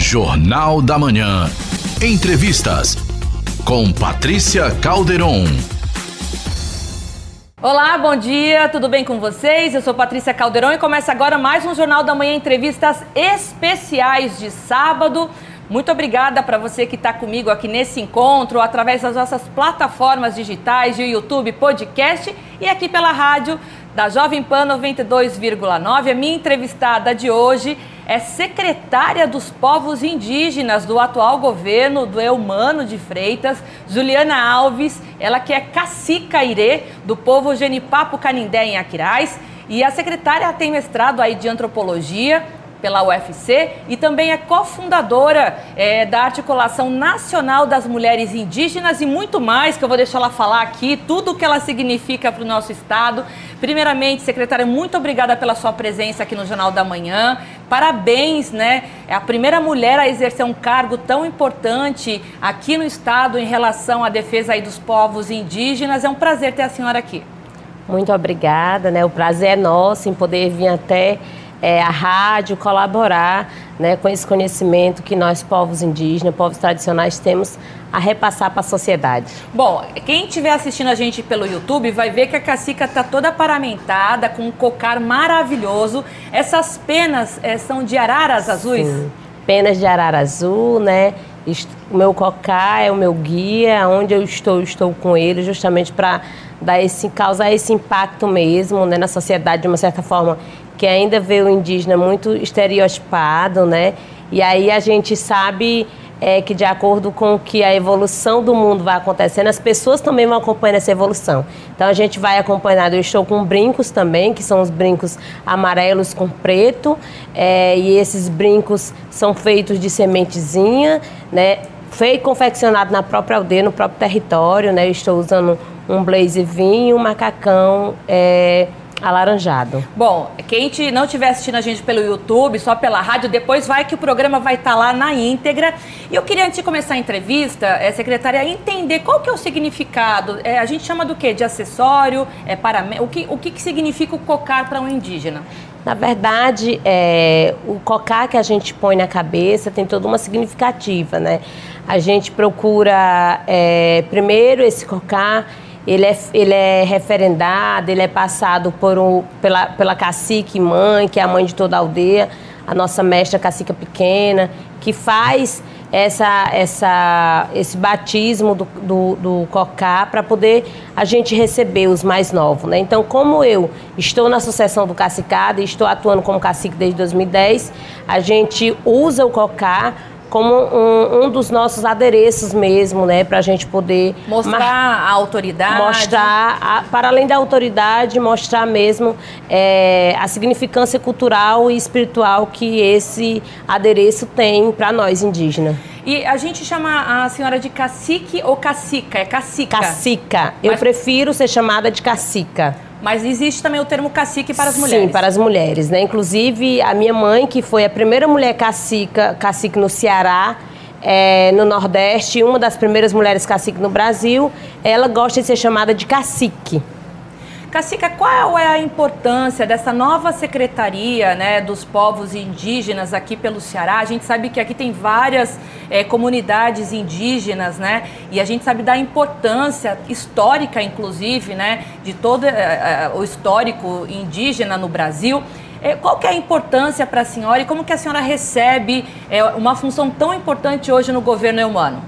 Jornal da Manhã. Entrevistas com Patrícia Calderon. Olá, bom dia, tudo bem com vocês? Eu sou Patrícia Calderon e começa agora mais um Jornal da Manhã Entrevistas especiais de sábado. Muito obrigada para você que está comigo aqui nesse encontro, através das nossas plataformas digitais de YouTube, podcast e aqui pela rádio da Jovem Pan 92,9. A minha entrevistada de hoje é secretária dos povos indígenas do atual governo do Eumano de Freitas, Juliana Alves, ela que é cacica irê do povo Genipapo Canindé em Aquiraz. E a secretária tem mestrado aí de antropologia pela UFC e também é cofundadora é, da Articulação Nacional das Mulheres Indígenas e muito mais, que eu vou deixar ela falar aqui, tudo o que ela significa para o nosso Estado. Primeiramente, secretária, muito obrigada pela sua presença aqui no Jornal da Manhã. Parabéns, né? É a primeira mulher a exercer um cargo tão importante aqui no Estado em relação à defesa aí dos povos indígenas. É um prazer ter a senhora aqui. Muito obrigada, né? O prazer é nosso em poder vir até é, a rádio, colaborar né, com esse conhecimento que nós, povos indígenas, povos tradicionais, temos a repassar para a sociedade. Bom, quem estiver assistindo a gente pelo YouTube vai ver que a cacica está toda paramentada, com um cocar maravilhoso. Essas penas é, são de araras azuis? Sim, penas de arara azul, né? O meu cocar é o meu guia, onde eu estou, eu estou com ele, justamente para dar esse, causar esse impacto mesmo né, na sociedade, de uma certa forma, que ainda vê o indígena muito estereotipado, né? E aí a gente sabe é, que de acordo com que a evolução do mundo vai acontecendo, as pessoas também vão acompanhando essa evolução. Então a gente vai acompanhando, eu estou com brincos também, que são os brincos amarelos com preto, é, e esses brincos são feitos de sementezinha, né? Feito, confeccionado na própria aldeia, no próprio território, né? Eu estou usando um blazer vinho, um macacão, é, Alaranjado. Bom, quem não estiver assistindo a gente pelo YouTube, só pela rádio, depois vai que o programa vai estar tá lá na íntegra. E eu queria, antes de começar a entrevista, é, secretária, entender qual que é o significado. É, a gente chama do quê? De acessório? É para o que, o que, que significa o cocar para um indígena? Na verdade, é, o cocar que a gente põe na cabeça tem toda uma significativa, né? A gente procura, é, primeiro, esse cocar ele é, ele é referendado, ele é passado por um, pela, pela cacique mãe, que é a mãe de toda a aldeia, a nossa mestra cacica pequena, que faz essa, essa, esse batismo do, do, do cocá para poder a gente receber os mais novos. Né? Então, como eu estou na Associação do Cacicado e estou atuando como cacique desde 2010, a gente usa o cocá como um, um, dos nossos adereços mesmo, né, para a gente poder mostrar a autoridade, mostrar a, para além da autoridade, mostrar mesmo é, a significância cultural e espiritual que esse adereço tem para nós indígenas. E a gente chama a senhora de cacique ou cacica? É cacica. Cacica. Eu Mas... prefiro ser chamada de cacica. Mas existe também o termo cacique para as mulheres. Sim, para as mulheres, né? Inclusive, a minha mãe, que foi a primeira mulher cacica, cacique no Ceará, é, no Nordeste, uma das primeiras mulheres cacique no Brasil, ela gosta de ser chamada de cacique. Cacica, qual é a importância dessa nova secretaria né, dos povos indígenas aqui pelo Ceará? A gente sabe que aqui tem várias é, comunidades indígenas, né? E a gente sabe da importância histórica, inclusive, né, de todo é, é, o histórico indígena no Brasil. É, qual que é a importância para a senhora e como que a senhora recebe é, uma função tão importante hoje no governo humano?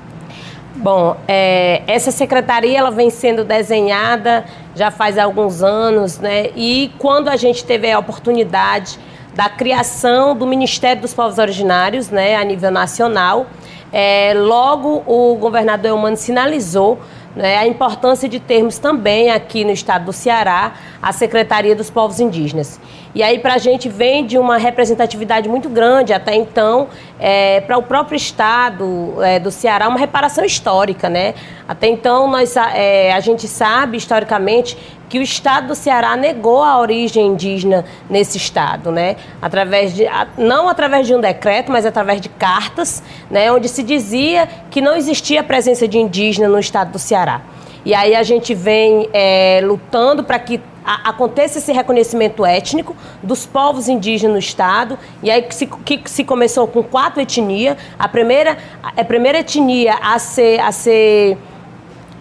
Bom, é, essa secretaria ela vem sendo desenhada já faz alguns anos, né? E quando a gente teve a oportunidade da criação do Ministério dos Povos Originários, né, a nível nacional, é, logo o governador Eumano sinalizou né, a importância de termos também aqui no estado do Ceará a Secretaria dos Povos Indígenas. E aí para a gente vem de uma representatividade muito grande até então é, para o próprio estado é, do Ceará uma reparação histórica, né? Até então nós é, a gente sabe historicamente que o estado do Ceará negou a origem indígena nesse estado, né? Através de não através de um decreto, mas através de cartas, né? Onde se dizia que não existia presença de indígena no estado do Ceará. E aí a gente vem é, lutando para que a, aconteça esse reconhecimento étnico dos povos indígenas no Estado, e aí que se, que se começou com quatro etnias. A primeira, a primeira etnia a ser, a ser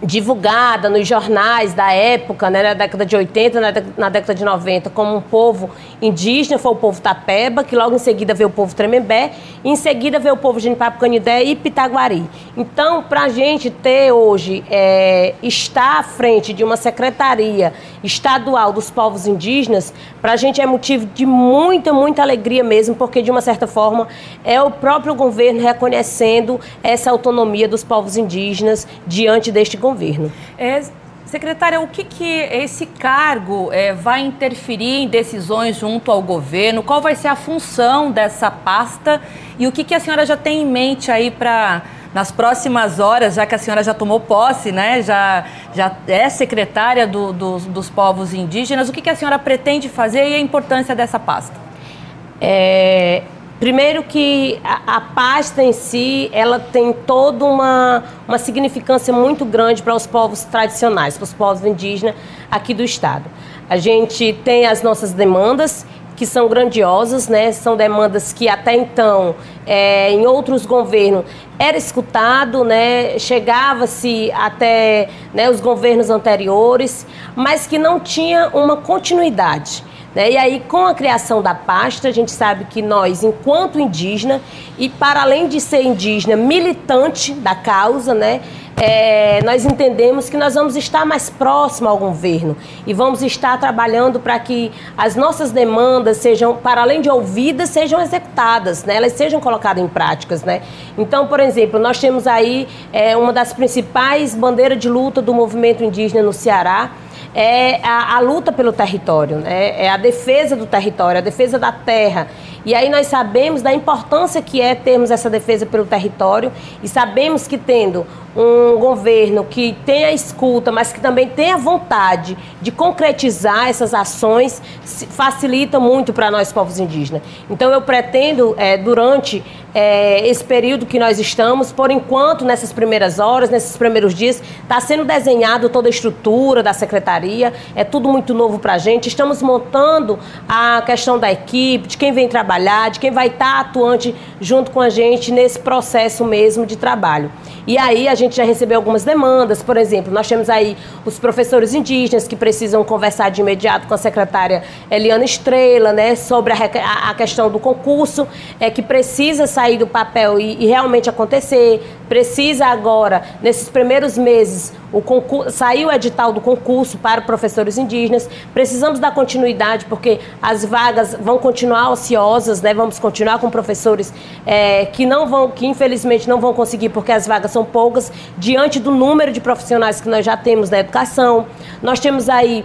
divulgada nos jornais da época, né, na década de 80, na, na, década de 90, como um povo indígena, foi o povo Tapeba, que logo em seguida veio o povo Tremembé, e em seguida veio o povo Genipapo Canidé e Pitaguari. Então, para a gente ter hoje, é, estar à frente de uma secretaria estadual dos povos indígenas, para a gente é motivo de muita, muita alegria mesmo, porque de uma certa forma é o próprio governo reconhecendo essa autonomia dos povos indígenas diante deste governo. É, secretária, o que, que esse cargo é, vai interferir em decisões junto ao governo? Qual vai ser a função dessa pasta? E o que, que a senhora já tem em mente aí para nas próximas horas, já que a senhora já tomou posse, né, já, já é secretária do, do, dos povos indígenas, o que, que a senhora pretende fazer e a importância dessa pasta? É, Primeiro que a, a, pasta em si, ela tem toda uma, uma significância muito grande para os povos tradicionais, para os povos indígenas aqui do estado. A gente tem as nossas demandas, que são grandiosas, né? São demandas que até então, é, em outros governos, era escutado, né? Chegava-se até né, os governos anteriores, mas que não tinha uma continuidade. Né? E aí, com a criação da pasta, a gente sabe que nós, enquanto indígena, e para além de ser indígena, militante da causa, né? É, nós entendemos que nós vamos estar mais próximo ao governo e vamos estar trabalhando para que as nossas demandas sejam, para além de ouvidas, sejam executadas, né? elas sejam colocadas em práticas. Né? Então, por exemplo, nós temos aí é, uma das principais bandeiras de luta do movimento indígena no Ceará, é a, a, luta pelo território, né? é a defesa do território, a defesa da terra. E aí nós sabemos da importância que é termos essa defesa pelo território e sabemos que tendo um governo que tenha escuta, mas que também tenha vontade de concretizar essas ações, facilita muito para nós, povos indígenas. Então, eu pretendo, é, durante é, esse período que nós estamos, por enquanto, nessas primeiras horas, nesses primeiros dias, está sendo desenhado toda a estrutura da secretaria, é tudo muito novo para a gente. Estamos montando a questão da equipe, de quem vem trabalhar, de quem vai estar tá atuante junto com a gente nesse processo mesmo de trabalho. E aí a gente já recebeu algumas demandas, por exemplo, nós temos aí os professores indígenas que precisam conversar de imediato com a secretária Eliana Estrela, né, sobre a, a questão do concurso, é que precisa sair do papel e, e realmente acontecer, precisa agora, nesses primeiros meses, o concurso, saiu o edital do concurso para professores indígenas. Precisamos dar continuidade porque as vagas vão continuar ociosas, né? Vamos continuar com professores é, que não vão, que infelizmente não vão conseguir porque as vagas são poucas diante do número de profissionais que nós já temos na educação. Nós temos aí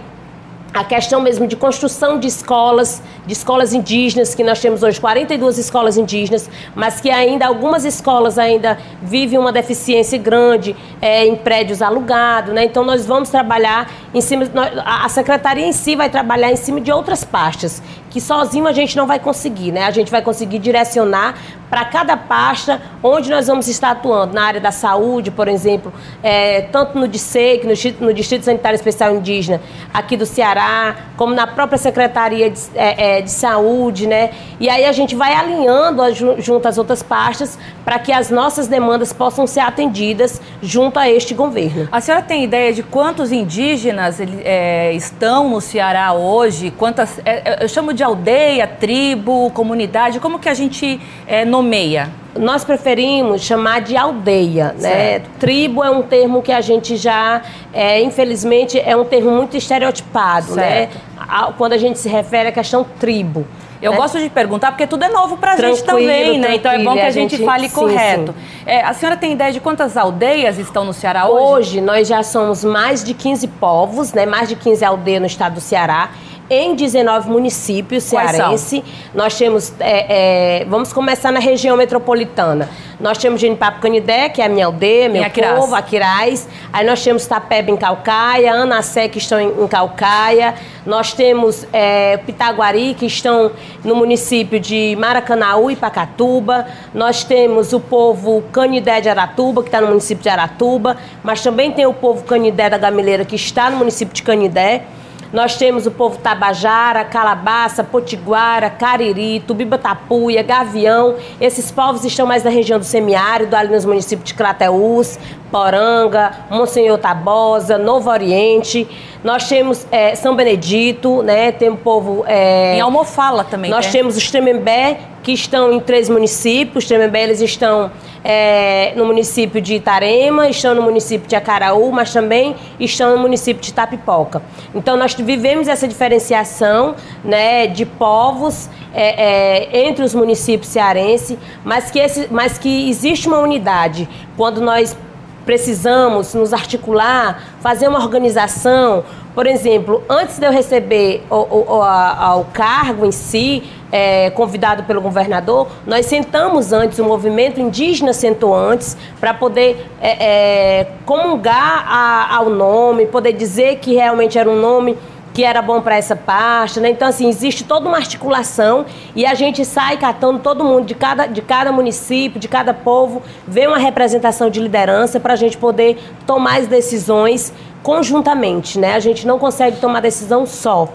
a questão mesmo de construção de escolas, de escolas indígenas, que nós temos hoje 42 escolas indígenas, mas que ainda algumas escolas ainda vivem uma deficiência grande é, em prédios alugados, né? Então nós vamos trabalhar em cima, a secretaria em si vai trabalhar em cima de outras pastas, que sozinho a gente não vai conseguir, né? A gente vai conseguir direcionar para cada pasta onde nós vamos estar atuando, na área da saúde, por exemplo, é, tanto no DICEIC, no, no, Distrito Sanitário Especial Indígena aqui do Ceará, como na própria Secretaria de, é, é, de Saúde, né? E aí a gente vai alinhando junto às outras pastas para que as nossas demandas possam ser atendidas junto a este governo. A senhora tem ideia de quantos indígenas é, estão no Ceará hoje? Quantas, é, é, eu chamo de aldeia, tribo, comunidade, como que a gente é, nomeia? Nós preferimos chamar de aldeia, né? certo. Tribo é um termo que a gente já, é, infelizmente, é um termo muito estereotipado, né? certo. né? Quando a gente se refere à questão tribo. Eu né? gosto de perguntar porque tudo é novo para a gente também, né? Então é bom que a gente, gente fale sim, correto. Sim. É, a senhora tem ideia de quantas aldeias estão no Ceará hoje? Hoje nós já somos mais de 15 povos, né? Mais de 15 aldeias no estado do Ceará em 19 municípios cearense. Nós temos, é, é, vamos começar na região metropolitana. Nós temos Genipapo Canidé, que é a minha aldeia, meu Aquiraz. povo, Aquiraz. Aí nós temos Tapeba em Calcaia, Anacé, que estão em, em Calcaia. Nós temos é, Pitaguari, que estão no município de Maracanaú e Pacatuba. Nós temos o povo Canidé de Aratuba, que está no município de Aratuba. Mas também tem o povo Canidé da Gamileira, que está no município de Canidé. Nós temos o povo Tabajara, Calabaça, Potiguara, Cariri, Tubiba-Tapuia, Gavião. Esses povos estão mais na região do semiárido, ali nos municípios de Crateús, Poranga, Monsenhor Tabosa, Novo Oriente. Nós temos é, São Benedito, né? Tem o povo. É, em Almofala também. Nós né? temos os Tremembé, que estão em três municípios. Os eles estão é, no município de Itarema, estão no município de Acaraú, mas também estão no município de Tapipoca. Então nós vivemos essa diferenciação né, de povos é, é, entre os municípios cearenses, mas que, esse, mas que existe uma unidade. Quando nós precisamos nos articular, fazer uma organização. Por exemplo, antes de eu receber o, o, a, o cargo em si, é, convidado pelo governador, nós sentamos antes, o movimento indígena sentou antes, para poder é, é, comungar a, ao nome, poder dizer que realmente era um nome que era bom para essa parte, né? Então, assim, existe toda uma articulação e a gente sai catando todo mundo de cada, de cada município, de cada povo, vê uma representação de liderança para a gente poder tomar as decisões conjuntamente, né? A gente não consegue tomar decisão só.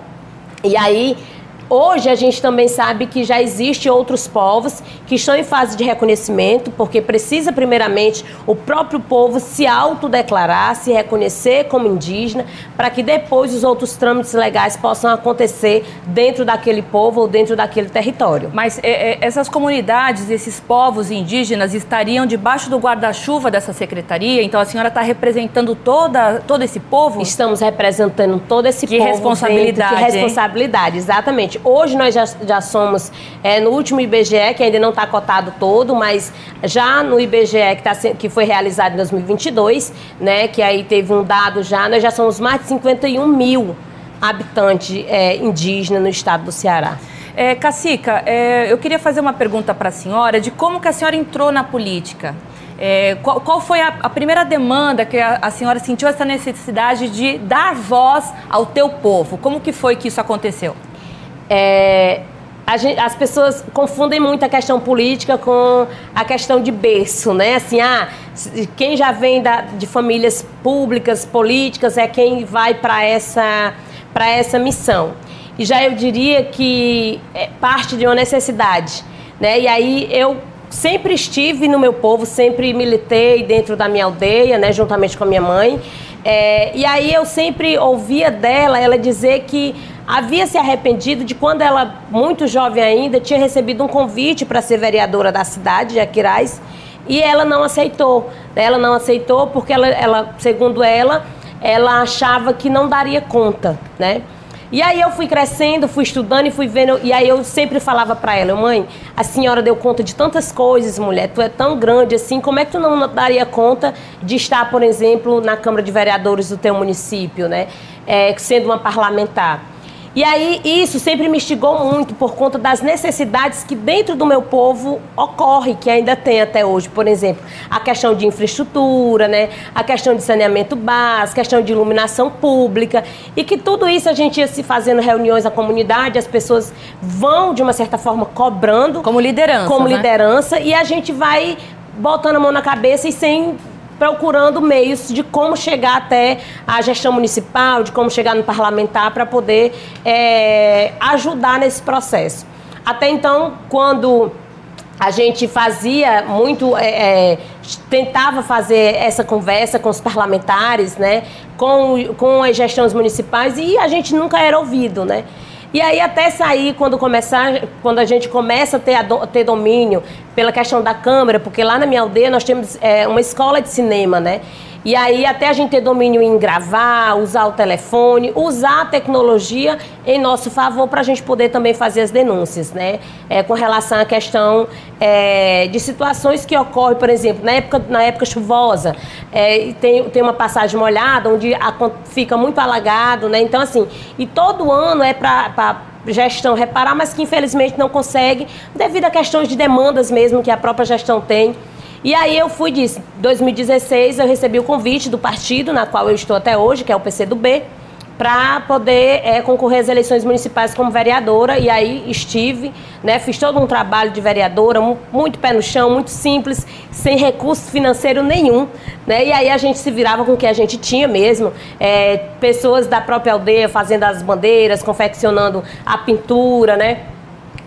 E aí Hoje a gente também sabe que já existe outros povos que estão em fase de reconhecimento, porque precisa primeiramente o próprio povo se autodeclarar, se reconhecer como indígena, para que depois os outros trâmites legais possam acontecer dentro daquele povo ou dentro daquele território. Mas é, é, essas comunidades, esses povos indígenas estariam debaixo do guarda-chuva dessa secretaria? Então a senhora está representando toda, todo esse povo? Estamos representando todo esse que povo. Responsabilidade, dentro, que responsabilidade, hein? Exatamente. Hoje nós já, já somos é, no último IBGE, que ainda não está cotado todo, mas já no IBGE que, tá, que foi realizado em 2022, né, que aí teve um dado já, nós já somos mais de 51 mil habitantes é, indígenas no estado do Ceará. É, Cacica, é, eu queria fazer uma pergunta para a senhora de como que a senhora entrou na política. É, qual, qual, foi a, a, primeira demanda que a, a, senhora sentiu essa necessidade de dar voz ao teu povo? Como que foi que isso aconteceu? É, Gente, as pessoas confundem muito a questão política com a questão de berço, né? Assim, ah, quem já vem da, de famílias públicas, políticas, é quem vai para essa, essa missão. E já eu diria que é parte de uma necessidade, né? E aí eu sempre estive no meu povo, sempre militei dentro da minha aldeia, né? Juntamente com a minha mãe. É, e aí eu sempre ouvia dela, ela dizer que havia se arrependido de quando ela, muito jovem ainda, tinha recebido um convite para ser vereadora da cidade de Aquiraz e ela não aceitou. Ela não aceitou porque ela, ela segundo ela, ela achava que não daria conta, né? E aí eu fui crescendo, fui estudando e fui vendo. E aí eu sempre falava para ela, mãe, a senhora deu conta de tantas coisas, mulher. Tu é tão grande assim, como é que tu não daria conta de estar, por exemplo, na Câmara de Vereadores do teu município, né? É, sendo uma parlamentar. E aí isso sempre me instigou muito por conta das necessidades que dentro do meu povo ocorre, que ainda tem até hoje. Por exemplo, a questão de infraestrutura, né? a questão de saneamento básico, a questão de iluminação pública. E que tudo isso a gente ia se fazendo reuniões na comunidade, as pessoas vão, de uma certa forma, cobrando. Como liderança. Como né? liderança, e a gente vai botando a mão na cabeça e sem procurando meios de como chegar até a gestão municipal, de como chegar no parlamentar para poder é, ajudar nesse processo. Até então, quando a gente fazia muito, é, é, tentava fazer essa conversa com os parlamentares, né, com, com as gestões municipais e a gente nunca era ouvido, né. E aí até sair quando começar, quando a gente começa a ter, a ter domínio pela questão da câmera, porque lá na minha aldeia nós temos é, uma escola de cinema, né? E aí, até a gente ter domínio em gravar, usar o telefone, usar a tecnologia em nosso favor para a gente poder também fazer as denúncias, né? É, com relação à questão é, de situações que ocorrem, por exemplo, na época, na época chuvosa, é, tem, tem uma passagem molhada onde a, fica muito alagado, né? Então, assim, e todo ano é para gestão reparar, mas que infelizmente não consegue, devido a questões de demandas mesmo que a própria gestão tem. E aí eu fui disso. 2016 eu recebi o convite do partido na qual eu estou até hoje, que é o PCdoB, para poder é, concorrer às eleições municipais como vereadora. E aí estive, né, fiz todo um trabalho de vereadora, muito pé no chão, muito simples, sem recurso financeiro nenhum. Né? E aí a gente se virava com o que a gente tinha mesmo. É, pessoas da própria aldeia fazendo as bandeiras, confeccionando a pintura, né?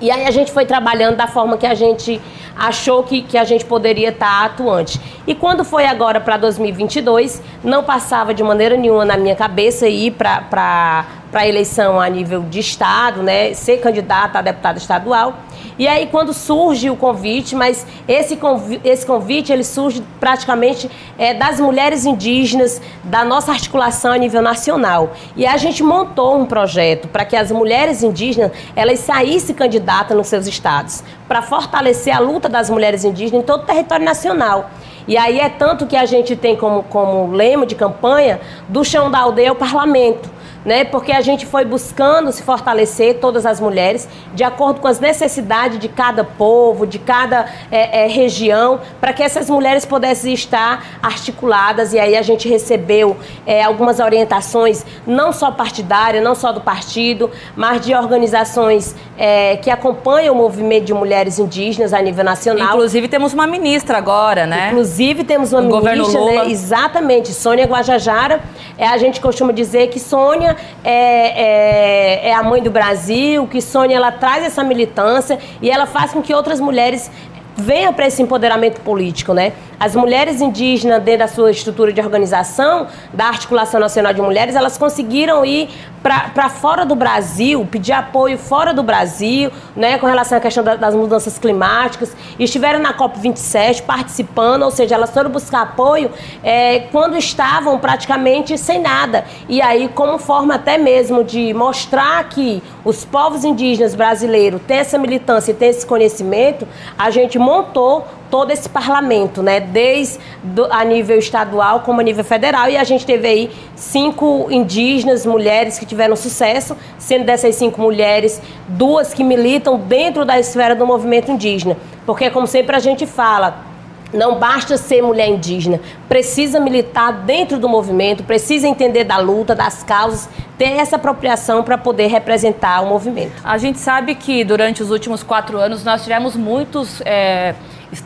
E aí a gente foi trabalhando da forma que a gente achou que, que a gente poderia estar tá atuante. E quando foi agora para 2022, não passava de maneira nenhuma na minha cabeça ir para a eleição a nível de Estado, né, ser candidata a deputada estadual. E aí quando surge o convite, mas esse convite, esse convite ele surge praticamente é, das mulheres indígenas, da nossa articulação a nível nacional. E a gente montou um projeto para que as mulheres indígenas elas saíssem candidatas nos seus estados, para fortalecer a luta das mulheres indígenas em todo o território nacional. E aí é tanto que a gente tem como, como lema de campanha do chão da aldeia ao parlamento né? Porque a gente foi buscando se fortalecer, todas as mulheres, de acordo com as necessidades de cada povo, de cada é, é, região, para que essas mulheres pudessem estar articuladas. E aí a gente recebeu é, algumas orientações, não só partidárias, não só do partido, mas de organizações é, que acompanham o movimento de mulheres indígenas a nível nacional. Inclusive temos uma ministra agora, né? Inclusive temos uma o ministra, né? exatamente, Sônia Guajajara. É, a gente costuma dizer que Sônia é, é, é a mãe do Brasil, que Sônia ela traz essa militância e ela faz com que outras mulheres venham para esse empoderamento político, né? As mulheres indígenas, dentro da sua estrutura de organização, da Articulação Nacional de Mulheres, elas conseguiram ir para fora do Brasil, pedir apoio fora do Brasil, né, com relação à questão da, das mudanças climáticas, e estiveram na COP27 participando, ou seja, elas foram buscar apoio é, quando estavam praticamente sem nada. E aí, como forma até mesmo de mostrar que os povos indígenas brasileiros têm essa militância e têm esse conhecimento, a gente montou todo esse parlamento, né? Desde do, a nível estadual como a nível federal. E a gente teve aí cinco indígenas, mulheres que tiveram sucesso, sendo dessas cinco mulheres, duas que militam dentro da esfera do movimento indígena. Porque, como sempre a gente fala, não basta ser mulher indígena, precisa militar dentro do movimento, precisa entender da luta, das causas, ter essa apropriação para poder representar o movimento. A gente sabe que durante os últimos quatro anos nós tivemos muitos. É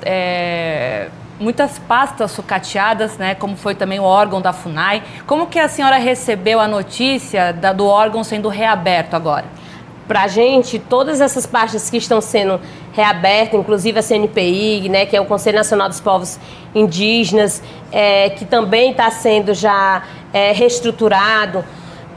é, muitas pastas sucateadas, né, como foi também o órgão da FUNAI. Como que a senhora recebeu a notícia da, do órgão sendo reaberto agora? Para a gente, todas essas pastas que estão sendo reabertas, inclusive a CNPI, né, que é o Conselho Nacional dos Povos Indígenas, é, que também está sendo já é, reestruturado,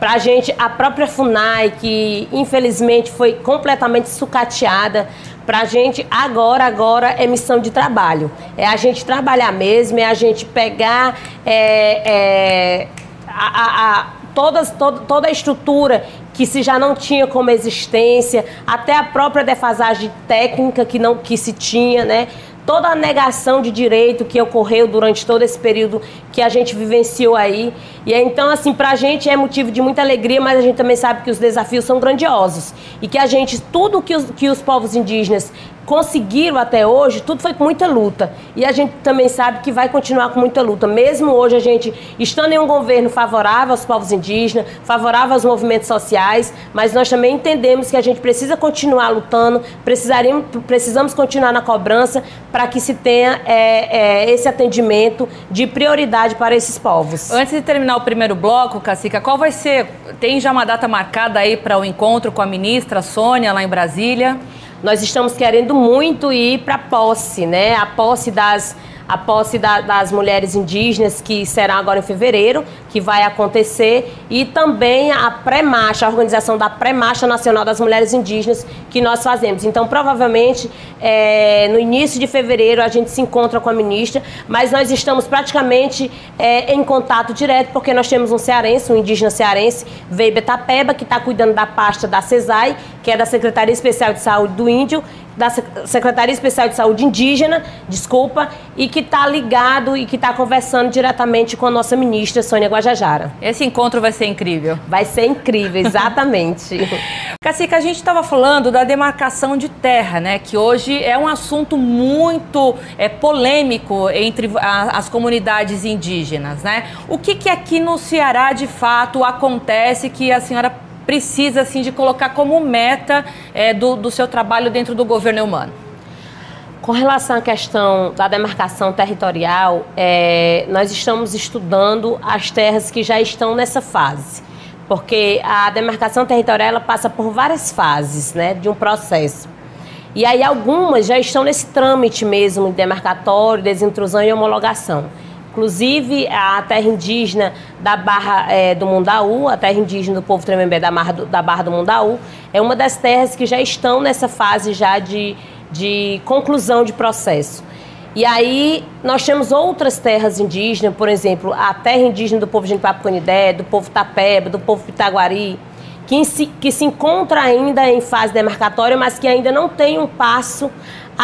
para a gente, a própria FUNAI, que infelizmente foi completamente sucateada, para a gente agora, agora é missão de trabalho. É a gente trabalhar mesmo, é a gente pegar é, é, a, a, a, todas, toda, toda a estrutura que se já não tinha como existência, até a própria defasagem técnica que não que se tinha, né? Toda a negação de direito que ocorreu durante todo esse período que a gente vivenciou aí. E então, assim, para a gente é motivo de muita alegria, mas a gente também sabe que os desafios são grandiosos. E que a gente, tudo que os, que os povos indígenas conseguiram até hoje, tudo foi com muita luta. E a gente também sabe que vai continuar com muita luta. Mesmo hoje a gente estando em um governo favorável aos povos indígenas, favorável aos movimentos sociais, mas nós também entendemos que a gente precisa continuar lutando, precisaríamos, precisamos continuar na cobrança para que se tenha é, é, esse atendimento de prioridade para esses povos. Antes de terminar o primeiro bloco, Cacica, qual vai ser? Tem já uma data marcada aí para o encontro com a ministra Sônia lá em Brasília? Nós estamos querendo muito ir para a posse, né? A posse das a posse da, das mulheres indígenas, que será agora em fevereiro, que vai acontecer, e também a pré-marcha, a organização da pré-marcha nacional das mulheres indígenas, que nós fazemos. Então, provavelmente, é, no início de fevereiro, a gente se encontra com a ministra, mas nós estamos praticamente é, em contato direto, porque nós temos um cearense, um indígena cearense, Veibe Tapeba, que está cuidando da pasta da CESAI, que é da Secretaria Especial de Saúde do Índio, da Secretaria Especial de Saúde Indígena, desculpa, e que está ligado e que está conversando diretamente com a nossa ministra Sônia Guajajara. Esse encontro vai ser incrível. Vai ser incrível, exatamente. Cacique, a gente estava falando da demarcação de terra, né? Que hoje é um assunto muito é, polêmico entre a, as comunidades indígenas, né? O que, que aqui no Ceará de fato acontece que a senhora precisa assim de colocar como meta é, do, do seu trabalho dentro do governo humano? Com relação à questão da demarcação territorial, é, nós estamos estudando as terras que já estão nessa fase, porque a demarcação territorial ela passa por várias fases né, de um processo. E aí algumas já estão nesse trâmite mesmo, demarcatório, desintrusão e homologação. Inclusive, a terra indígena da Barra é, do Mundaú, a terra indígena do povo Tremembé da, Barra do, da Barra do Mundaú, é uma das terras que já estão nessa fase já de, de conclusão de processo. E aí nós temos outras terras indígenas, por exemplo, a terra indígena do povo de Papucanidé, do povo Tapeba, do povo Pitaguari, que se, que se encontra ainda em fase demarcatória, mas que ainda não tem um passo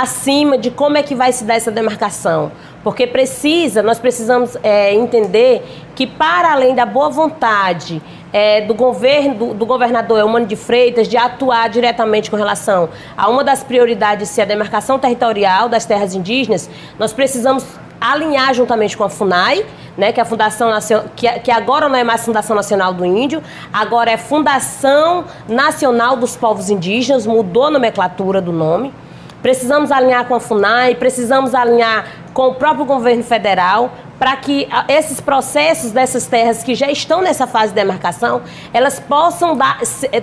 acima de como é que vai se dar essa demarcação. Porque precisa, nós precisamos é, entender que para além da boa vontade é, do governo, do, do governador Eumano de Freitas, de atuar diretamente com relação a uma das prioridades ser a demarcação territorial das terras indígenas, nós precisamos alinhar juntamente com a FUNAI, né, que é a Fundação Nacional, que, que agora não é mais Fundação Nacional do Índio, agora é Fundação Nacional dos Povos Indígenas, mudou a nomenclatura do nome. Precisamos alinhar com a FUNAI, precisamos alinhar com o próprio governo federal para que esses processos dessas terras que já estão nessa fase de demarcação, elas possam dar,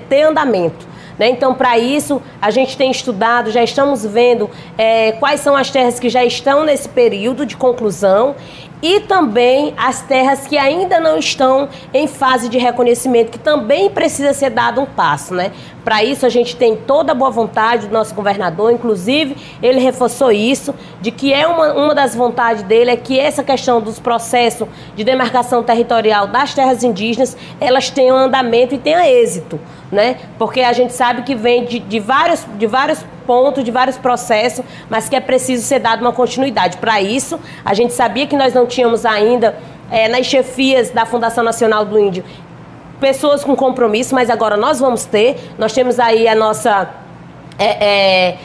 ter andamento. Né? Então, para isso, a gente tem estudado, já estamos vendo é, quais são as terras que já estão nesse período de conclusão e também as terras que ainda não estão em fase de reconhecimento, que também precisa ser dado um passo, né? Para isso a gente tem toda a boa vontade do nosso governador, inclusive ele reforçou isso, de que é uma, uma das vontades dele é que essa questão dos processos de demarcação territorial das terras indígenas, elas tenham andamento e tenham êxito, né? Porque a gente sabe que vem de, de, vários, de vários pontos, de vários processos, mas que é preciso ser dado uma continuidade. Para isso, a gente sabia que nós não tínhamos ainda é, nas chefias da Fundação Nacional do Índio pessoas com compromisso, mas agora nós vamos ter. Nós temos aí a nossa. É, é,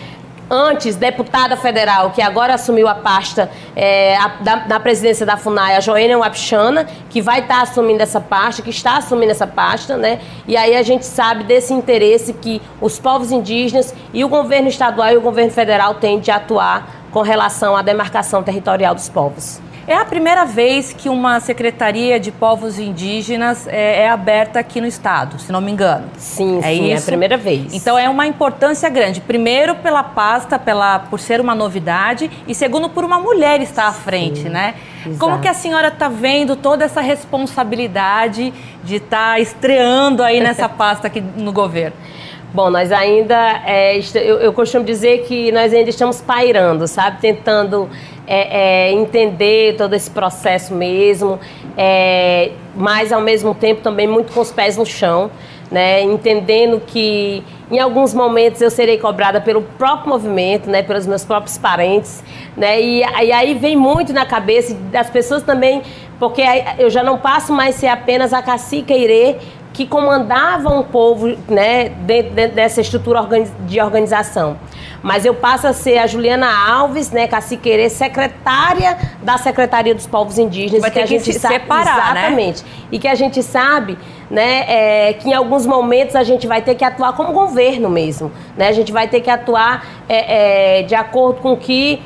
antes deputada federal, que agora assumiu a pasta é, a, da, na presidência da FUNAI, a Joênia Wapchana, que vai estar tá assumindo essa pasta, que está assumindo essa pasta, né? E aí a gente sabe desse interesse que os povos indígenas e o governo estadual e o governo federal têm de atuar com relação à demarcação territorial dos povos. É a primeira vez que uma Secretaria de Povos Indígenas é, é, aberta aqui no estado, se não me engano. Sim, é sim, isso? é a primeira vez. Então é uma importância grande. Primeiro pela pasta, pela, por ser uma novidade, e segundo por uma mulher estar à frente, sim, né? Exato. Como que a senhora está vendo toda essa responsabilidade de estar tá estreando aí nessa pasta aqui no governo? Bom, nós ainda, é, eu, eu, costumo dizer que nós ainda estamos pairando, sabe? Tentando é, é, entender todo esse processo mesmo, é, mas ao mesmo tempo também muito com os pés no chão, né? Entendendo que em alguns momentos eu serei cobrada pelo próprio movimento, né? Pelos meus próprios parentes, né? E, e aí vem muito na cabeça das pessoas também, porque eu já não passo mais ser apenas a cacica Irê, que comandava um povo né, dentro, dentro dessa estrutura de organização. Mas eu passo a ser a Juliana Alves, né, caciqueira, secretária da Secretaria dos Povos Indígenas. Vai que, que a gente sabe, separar, né? Exatamente. Né? E que a gente sabe né, é, que em alguns momentos a gente vai ter que atuar como governo mesmo. Né? A gente vai ter que atuar é, é, de acordo com que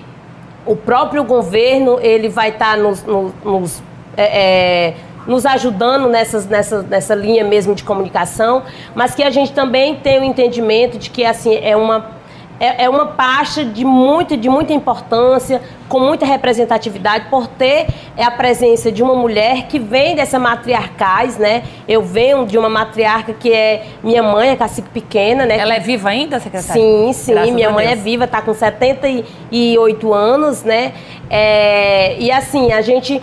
o próprio governo ele vai estar tá nos, nos, nos é, é, nos ajudando nessas, nessa, nessa linha mesmo de comunicação, mas que a gente também tem o entendimento de que assim é uma é, é uma pasta de, muito, de muita importância, com muita representatividade, por ter a presença de uma mulher que vem dessa matriarcais, né? Eu venho de uma matriarca que é minha mãe, a cacique pequena, né? Ela é viva ainda, secretária? Sim, sim. Graças minha mãe é viva, está com 78 anos, né? É, e assim, a gente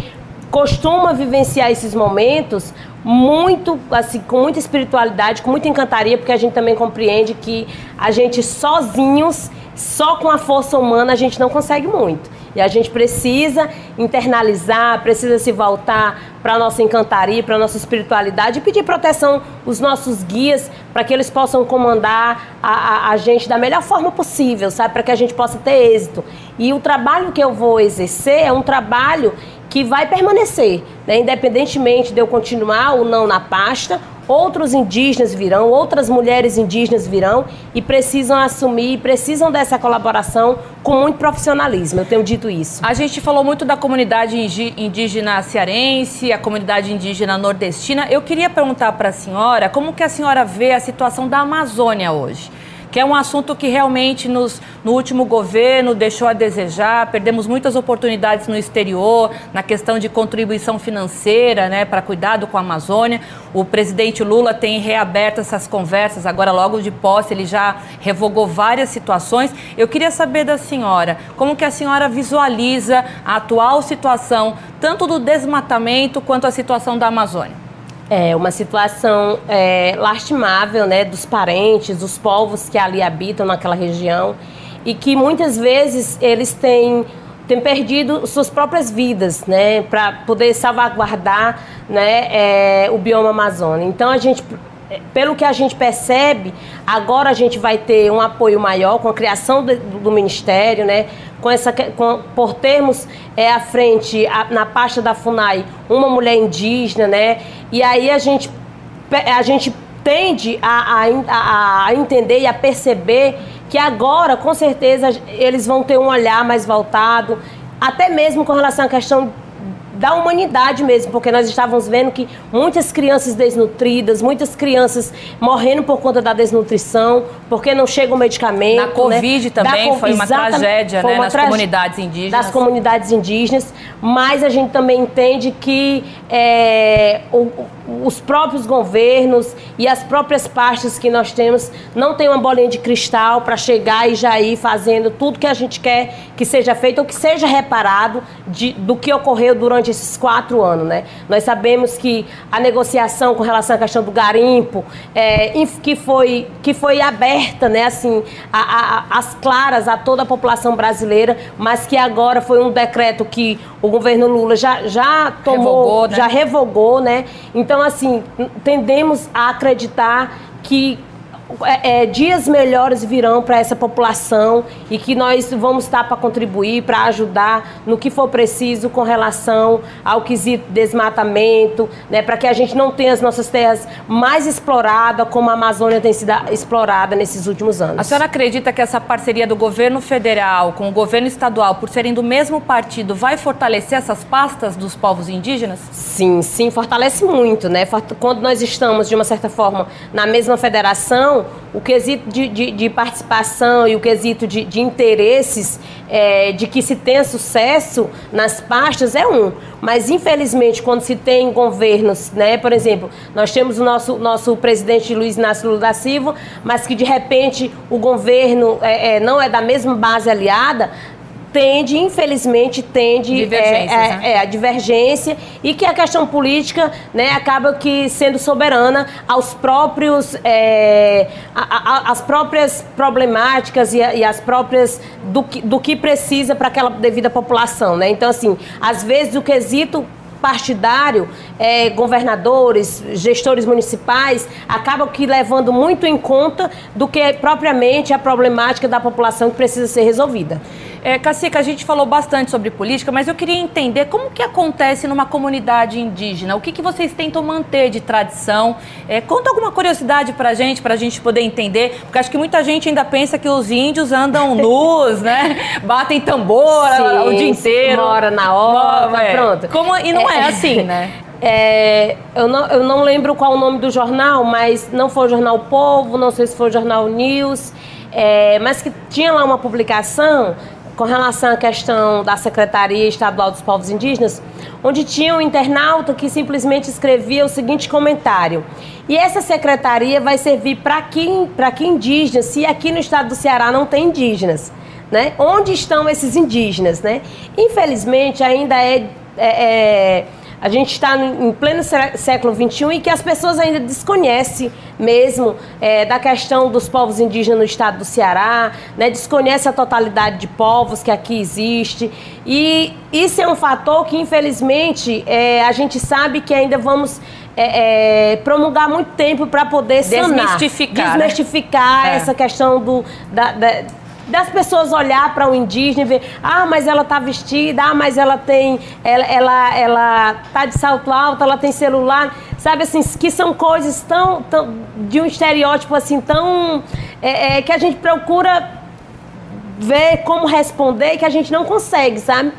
costuma vivenciar esses momentos muito, assim, com muita espiritualidade, com muita encantaria, porque a gente também compreende que a gente sozinhos, só com a força humana, a gente não consegue muito. E a gente precisa internalizar, precisa se voltar para a nossa encantaria, para a nossa espiritualidade e pedir proteção aos nossos guias para que eles possam comandar a, a, a gente da melhor forma possível, sabe? Para que a gente possa ter êxito. E o trabalho que eu vou exercer é um trabalho que vai permanecer, né? independentemente de eu continuar ou não na pasta, outros indígenas virão, outras mulheres indígenas virão e precisam assumir, precisam dessa colaboração com muito profissionalismo. Eu tenho dito isso. A gente falou muito da comunidade indígena cearense, a comunidade indígena nordestina. Eu queria perguntar para a senhora como que a senhora vê a situação da Amazônia hoje que é um assunto que realmente nos, no último governo deixou a desejar. Perdemos muitas oportunidades no exterior, na questão de contribuição financeira né, para cuidado com a Amazônia. O presidente Lula tem reaberto essas conversas, agora logo de posse, ele já revogou várias situações. Eu queria saber da senhora, como que a senhora visualiza a atual situação, tanto do desmatamento quanto a situação da Amazônia? É uma situação é, lastimável, né, dos parentes, dos povos que ali habitam naquela região e que muitas vezes eles têm têm perdido suas próprias vidas, né, para poder salvaguardar, né, é, o bioma Amazônia. Então a gente pelo que a gente percebe, agora a gente vai ter um apoio maior com a criação do, do Ministério, né? Com essa, com, por termos é, à frente, a, na pasta da FUNAI, uma mulher indígena, né? E aí a gente, a gente tende a, a, a entender e a perceber que agora, com certeza, eles vão ter um olhar mais voltado, até mesmo com relação à questão da humanidade mesmo, porque nós estávamos vendo que muitas crianças desnutridas, muitas crianças morrendo por conta da desnutrição, porque não chega o medicamento. Na né? Covid né? também foi uma tragédia foi né? uma nas comunidades indígenas. Das comunidades indígenas, mas a gente também entende que é, o, os próprios governos e as próprias pastas que nós temos não tem uma bolinha de cristal para chegar e já ir fazendo tudo que a gente quer que seja feito ou que seja reparado de, do que ocorreu durante esses quatro anos, né? Nós sabemos que a negociação com relação à questão do garimpo, é, que, foi, que foi aberta, né, assim, a, a, as claras a toda a população brasileira, mas que agora foi um decreto que o governo Lula já, já tomou, revogou, né? já revogou, né? Então, assim, tendemos a acreditar que é, é, dias melhores virão para essa população e que nós vamos estar para contribuir, para ajudar no que for preciso com relação ao quesito desmatamento, né, para que a gente não tenha as nossas terras mais exploradas como a Amazônia tem sido explorada nesses últimos anos. A senhora acredita que essa parceria do governo federal com o governo estadual, por serem do mesmo partido, vai fortalecer essas pastas dos povos indígenas? Sim, sim, fortalece muito, né? Quando nós estamos, de uma certa forma, na mesma federação, o quesito de, de, de participação e o quesito de, de interesses é, de que se tenha sucesso nas pastas é um. Mas, infelizmente, quando se tem governos, né, por exemplo, nós temos o nosso, nosso presidente Luiz Inácio Lula da Silva, mas que de repente o governo é, é, não é da mesma base aliada, tende, infelizmente, tende é, é, né? é, a divergência e que a questão política né, acaba que sendo soberana aos próprios é, a, a, as próprias problemáticas e, e, as próprias do que, do que precisa para aquela devida população. Né? Então, assim, às vezes o quesito partidário, é, governadores, gestores municipais, acabam que levando muito em conta do que propriamente a problemática da população que precisa ser resolvida. É, Cacica, a gente falou bastante sobre política, mas eu queria entender como que acontece numa comunidade indígena. O que, que vocês tentam manter de tradição? É, conta alguma curiosidade pra gente, pra gente poder entender, porque acho que muita gente ainda pensa que os índios andam nus, né? Batem tambor Sim, o dia inteiro. Mora na hora, é. pronto. Como, e não é, é assim, né? É, eu, não, eu não lembro qual o nome do jornal, mas não foi o Jornal Povo, não sei se foi o Jornal News, é, mas que tinha lá uma publicação com relação à questão da Secretaria Estadual dos Povos Indígenas, onde tinha um internauta que simplesmente escrevia o seguinte comentário. E essa secretaria vai servir para quem, que indígenas, se aqui no estado do Ceará não tem indígenas. Né? Onde estão esses indígenas? Né? Infelizmente, ainda é, é, é a gente está em pleno século XXI e que as pessoas ainda desconhecem mesmo é, da questão dos povos indígenas no estado do Ceará, né, desconhece a totalidade de povos que aqui existe. E isso é um fator que, infelizmente, é, a gente sabe que ainda vamos é, é, promulgar muito tempo para poder sanar. Desmistificar. Né? Desmistificar né? essa questão do, da, da das pessoas olhar para o indígena e ver, ah, mas ela tá vestida, ah, mas ela tem, ela, ela, ela tá de salto alto, ela tem celular, sabe assim, que são coisas tão, tão de um estereótipo assim tão é, é, que a gente procura ver como responder que a gente não consegue, sabe?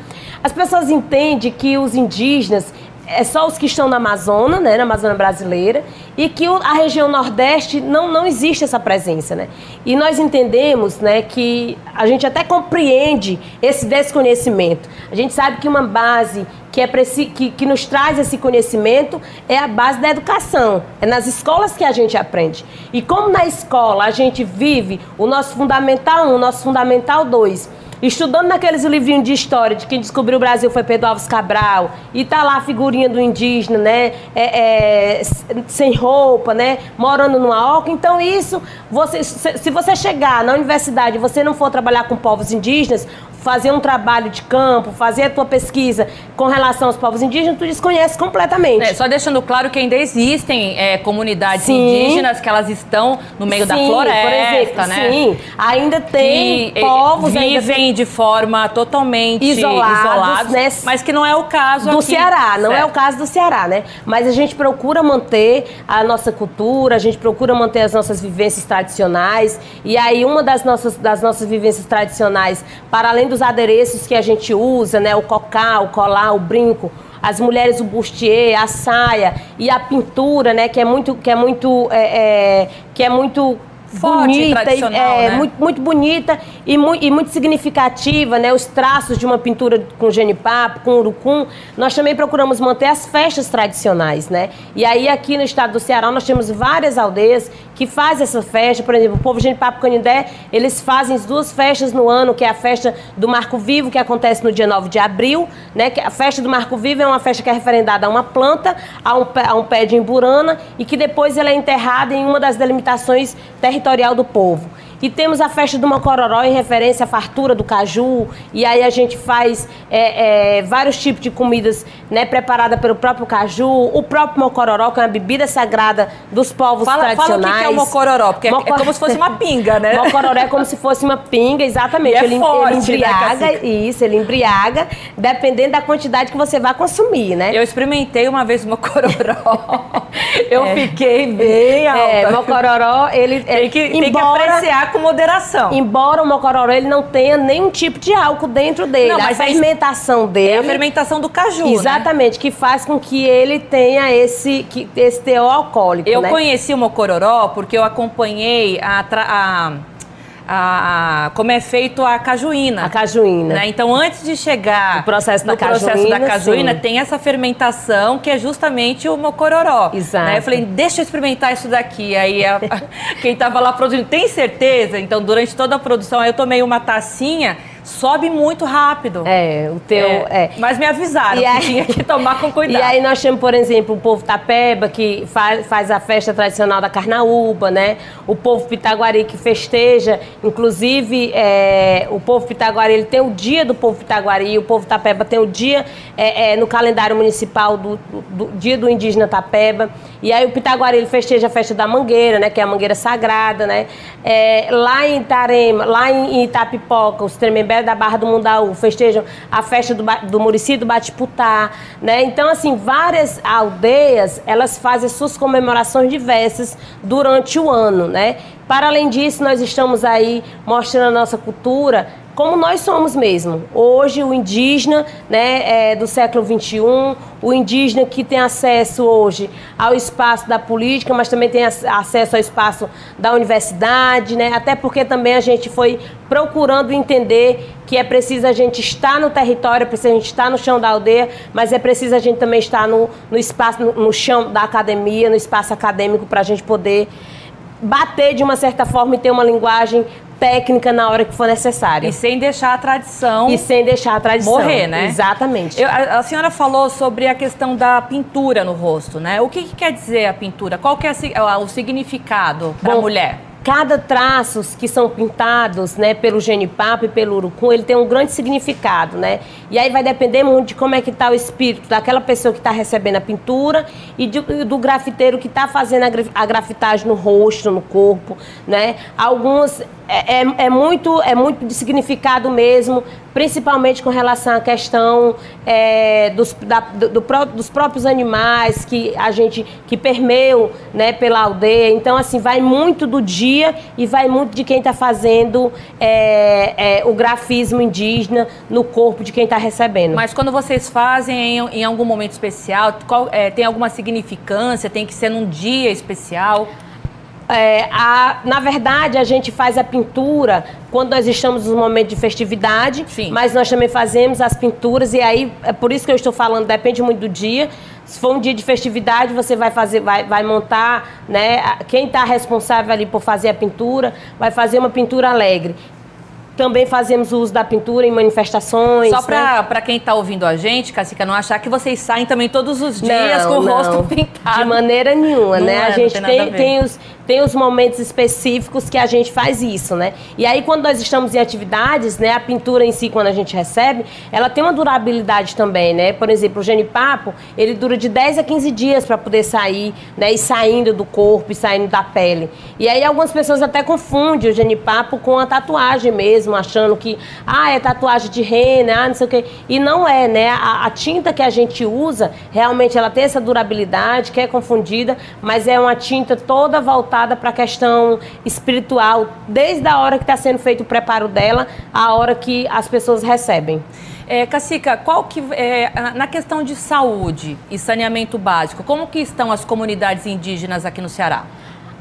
As pessoas entendem que os indígenas é só os que estão na Amazônia, né, na Amazônia brasileira, e que a região Nordeste não, não existe essa presença, né? E nós entendemos, né, que a gente até compreende esse desconhecimento. A gente sabe que uma base que, é que, que nos traz esse conhecimento é a base da educação. É nas escolas que a gente aprende. E como na escola a gente vive o nosso Fundamental 1, o nosso Fundamental 2, estudando naqueles livrinhos de história de quem descobriu o Brasil foi Pedro Alves Cabral, e tá lá a figurinha do indígena, né? É, é, sem roupa, né? Morando numa oca. Então, isso, você, se você chegar na universidade e você não for trabalhar com povos indígenas, fazer um trabalho de campo, fazer a tua pesquisa com relação aos povos indígenas, tu desconhece completamente. É, só deixando claro que ainda existem é, comunidades sim. indígenas que elas estão no meio sim, da floresta, por exemplo, né? Sim, ainda tem que, povos vivem ainda... de forma totalmente isolados, isolados né? mas que não é o caso do aqui. Ceará, não certo. é o caso do Ceará, né? Mas a gente procura manter a nossa cultura, a gente procura manter as nossas vivências tradicionais e aí uma das nossas das nossas vivências tradicionais, para além do dos adereços que a gente usa, né? O cocá, o colar, o brinco, as mulheres o bustier, a saia e a pintura, né? Que é muito, que é muito, é, é, que é muito Forte, bonita, é, né? muito, muito bonita e, mu e muito significativa, né? Os traços de uma pintura com genipapo, com urucum. Nós também procuramos manter as festas tradicionais, né? E aí aqui no estado do Ceará nós temos várias aldeias que fazem essa festa. Por exemplo, o povo genipapo canindé, eles fazem duas festas no ano, que é a festa do Marco Vivo, que acontece no dia 9 de abril, né? Que a festa do Marco Vivo é uma festa que é referendada a uma planta, a um, a um pé de emburana e que depois ela é enterrada em uma das delimitações territoriais territorial do povo. E temos a festa do Mocororó em referência à fartura do caju. E aí a gente faz é, é, vários tipos de comidas né, preparada pelo próprio caju. O próprio Mocororó, que é uma bebida sagrada dos povos fala, tradicionais. Fala o que é o Mocororó, porque Mocor... é como se fosse uma pinga, né? Mocororó é como se fosse uma pinga, exatamente. É ele, forte, ele né, embriaga, né, isso, ele embriaga, dependendo da quantidade que você vai consumir, né? Eu experimentei uma vez o Mocororó. Eu é. fiquei bem é, alta. É, Mocororó, ele... Tem que, embora, tem que apreciar com moderação. Embora o mocororó ele não tenha nenhum tipo de álcool dentro dele. Não, mas a fermentação dele. É a fermentação do caju. Né? Exatamente, né? que faz com que ele tenha esse, que, esse teor alcoólico. Eu né? conheci o mocororó porque eu acompanhei a, a a, como é feito a cajuína. A cajuína. Né? Então, antes de chegar o processo no da processo cajuína, da cajuína, tem essa fermentação que é justamente o mocororó. Exato. Né? Eu falei, deixa eu experimentar isso daqui. Aí a, quem estava lá produzindo, tem certeza? Então, durante toda a produção, eu tomei uma tacinha sobe muito rápido. É, o teu. É, é. Mas me avisaram e que aí, tinha que tomar com cuidado. E aí nós temos, por exemplo, o povo Tapeba, que faz, faz a festa tradicional da Carnaúba, né? O povo Pitaguari que festeja, inclusive é, o povo Pitaguari ele tem o dia do povo Pitaguari, o povo Tapeba tem o dia é, é, no calendário municipal do, do, do, dia do indígena Tapeba. E aí o Pitaguari ele festeja a festa da mangueira, né? Que é a mangueira sagrada, né? É, lá em Itarema, lá em Itapipoca, os Tremembé da Barra do Mundaú, festejam a festa do, do Murici do Batiputá, né? Então, assim, várias aldeias, elas fazem suas comemorações diversas durante o ano, né? Para além disso, nós estamos aí mostrando a nossa cultura como nós somos mesmo. Hoje, o indígena né, é, do século XXI, o indígena que tem acesso hoje ao espaço da política, mas também tem acesso ao espaço da universidade, né? até porque também a gente foi procurando entender que é preciso a gente estar no território, é preciso a gente estar no chão da aldeia, mas é preciso a gente também estar no, no espaço, no, no chão da academia, no espaço acadêmico, para a gente poder bater de uma certa forma e ter uma linguagem técnica na hora que for necessário. E sem deixar a tradição. E sem deixar a tradição. Morrer, né? Exatamente. Eu, a, a, senhora falou sobre a questão da pintura no rosto, né? O que, que quer dizer a pintura? Qual que é o significado para a mulher? Cada traços que são pintados, né, pelo genipapo e pelo urucum, ele tem um grande significado, né? E aí vai depender muito de como é que está o espírito daquela pessoa que está recebendo a pintura e de, do grafiteiro que está fazendo a, grafitagem no rosto, no corpo, né? Alguns é, é, é, muito, é muito de significado mesmo, principalmente com relação à questão é, dos, da, do, do, dos próprios animais que a gente que permeiam né, pela aldeia. Então, assim, vai muito do dia e vai muito de quem está fazendo é, é, o grafismo indígena no corpo de quem está recebendo. Mas quando vocês fazem em, em algum momento especial, qual, é, tem alguma significância? Tem que ser num dia especial? É, a, na verdade, a gente faz a pintura quando nós estamos no momento de festividade, Sim. mas nós também fazemos as pinturas, e aí, é por isso que eu estou falando, depende muito do dia. Se for um dia de festividade, você vai fazer, vai, vai montar, né? Quem está responsável ali por fazer a pintura, vai fazer uma pintura alegre. Também fazemos o uso da pintura em manifestações. Só para né? quem está ouvindo a gente, Cacica, não achar que vocês saem também todos os dias não, com o não, rosto pintado. De maneira nenhuma, não né? É, a gente tem, tem, os, tem os momentos específicos que a gente faz isso, né? E aí, quando nós estamos em atividades, né, a pintura em si, quando a gente recebe, ela tem uma durabilidade também, né? Por exemplo, o genipapo, ele dura de 10 a 15 dias para poder sair, né? E saindo do corpo e saindo da pele. E aí, algumas pessoas até confundem o genipapo com a tatuagem mesmo, achando que, ah, é tatuagem de rena, ah, não sei o quê. E não é, né? A, a tinta que a gente usa, realmente, ela tem essa durabilidade, que é confundida, mas é uma tinta toda voltada para a questão espiritual, desde a hora que está sendo feito o preparo dela, a hora que as pessoas recebem. É, Cacica, qual que é, na questão de saúde e saneamento básico, como que estão as comunidades indígenas aqui no Ceará?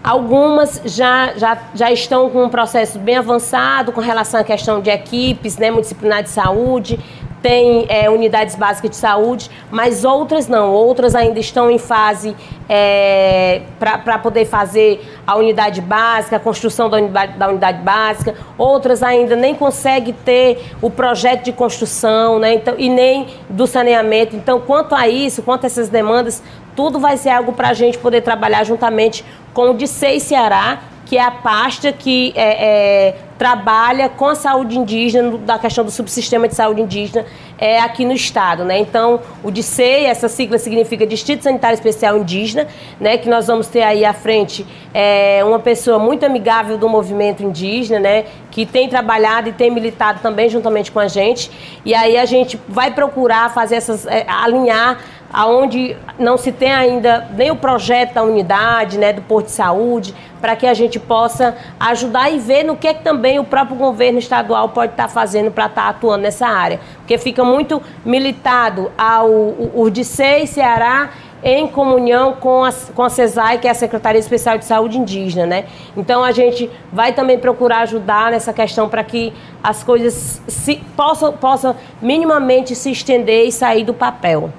Algumas já, já, já estão com um processo bem avançado com relação à questão de equipes né, multidisciplinar de saúde, tem é, unidades básicas de saúde, mas outras não. Outras ainda estão em fase é, para poder fazer a unidade básica, a construção da unidade, da unidade básica. Outras ainda nem conseguem ter o projeto de construção né, então, e nem do saneamento. Então, quanto a isso, quanto a essas demandas, tudo vai ser algo para a gente poder trabalhar juntamente com o DICEI Ceará, que é a pasta que é, é, trabalha com a saúde indígena, da questão do subsistema de saúde indígena é, aqui no estado. Né? Então, o DICEI, essa sigla significa Distrito Sanitário Especial Indígena, né? que nós vamos ter aí à frente é, uma pessoa muito amigável do movimento indígena, né? que tem trabalhado e tem militado também juntamente com a gente. E aí a gente vai procurar fazer essas, é, alinhar aonde não se tem ainda nem o projeto da unidade, né, do Porto de Saúde, para que a gente possa ajudar e ver no que, é que também o próprio governo estadual pode estar tá fazendo para estar tá atuando nessa área. Porque fica muito militado ao o Ceará em comunhão com a, com a CESAI, que é a Secretaria Especial de Saúde Indígena, né? Então a gente vai também procurar ajudar nessa questão para que as coisas se, possam, possam minimamente se estender e sair do papel.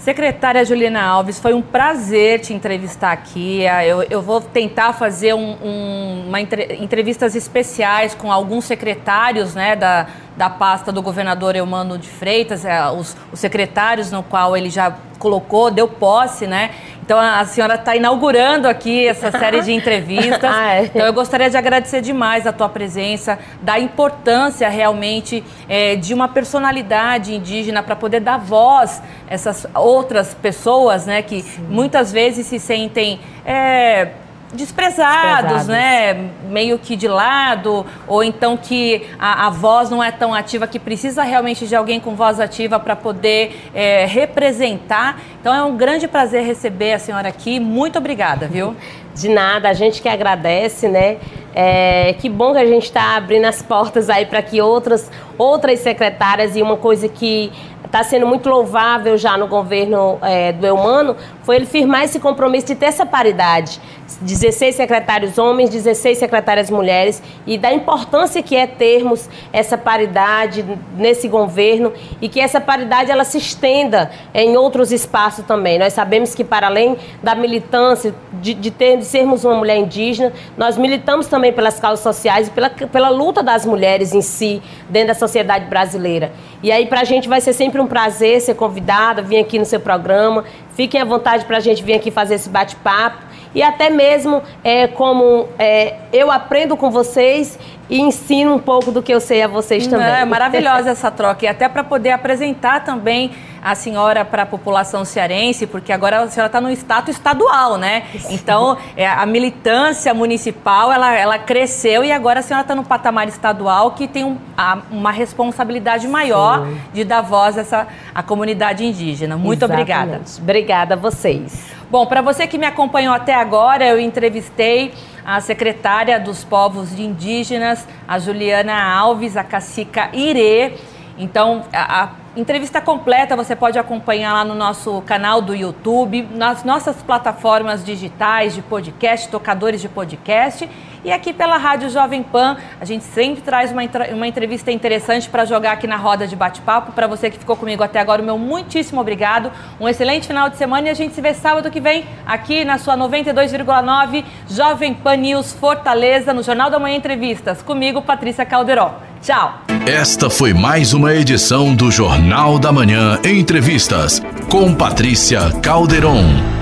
Secretária Juliana Alves, foi um prazer te entrevistar aqui. Eu, eu vou tentar fazer um, um, uma entre, entrevistas especiais com alguns secretários né, da, da pasta do governador Eumano de Freitas, é, os, os secretários no qual ele já colocou, deu posse, né? Então a senhora está inaugurando aqui essa série de entrevistas. ah, é. Então eu gostaria de agradecer demais a tua presença, da importância realmente é, de uma personalidade indígena para poder dar voz a essas outras pessoas, né, que Sim. muitas vezes se sentem é, desprezados, né? Meio que de lado, ou então que a, a, voz não é tão ativa, que precisa realmente de alguém com voz ativa para poder é, representar. Então é um grande prazer receber a senhora aqui. Muito obrigada, viu? De nada, a gente que agradece, né? É, que bom que a gente está abrindo as portas aí para que outras, outras secretárias e uma coisa que está sendo muito louvável já no governo é, do Eumano, foi ele firmar esse compromisso de ter essa paridade. 16 secretários homens, 16 secretárias mulheres, e da importância que é termos essa paridade nesse governo e que essa paridade ela se estenda em outros espaços também. Nós sabemos que para além da militância, de, de, ter, de sermos uma mulher indígena, nós militamos também pelas causas sociais e pela, pela luta das mulheres em si, dentro da sociedade brasileira. E aí para a gente vai ser sempre um prazer ser convidada, vir aqui no seu programa. Fiquem à vontade para a gente vir aqui fazer esse bate-papo e até mesmo é, como é, eu aprendo com vocês e ensino um pouco do que eu sei a vocês também. É maravilhosa essa troca e até para poder apresentar também a senhora para a população cearense, porque agora a senhora está no status estadual, né? Então é, a militância municipal ela, ela cresceu e agora a senhora está no patamar estadual que tem um, a, uma responsabilidade maior Sim. de dar voz a essa a comunidade indígena. Muito Exatamente. obrigada. Obrigada a vocês. Bom, para você que me acompanhou até agora, eu entrevistei a secretária dos povos indígenas, a Juliana Alves, a cacica Irê. Então, a, a entrevista completa você pode acompanhar lá no nosso canal do YouTube, nas nossas plataformas digitais de podcast, tocadores de podcast e aqui pela Rádio Jovem Pan, a gente sempre traz uma, uma entrevista interessante para jogar aqui na roda de bate-papo. Para você que ficou comigo até agora, o meu muitíssimo obrigado. Um excelente final de semana e a gente se vê sábado que vem aqui na sua 92,9 Jovem Pan News Fortaleza, no Jornal da Manhã Entrevistas. Comigo, Patrícia Calderon. Tchau. Esta foi mais uma edição do Jornal da Manhã Entrevistas com Patrícia Calderon.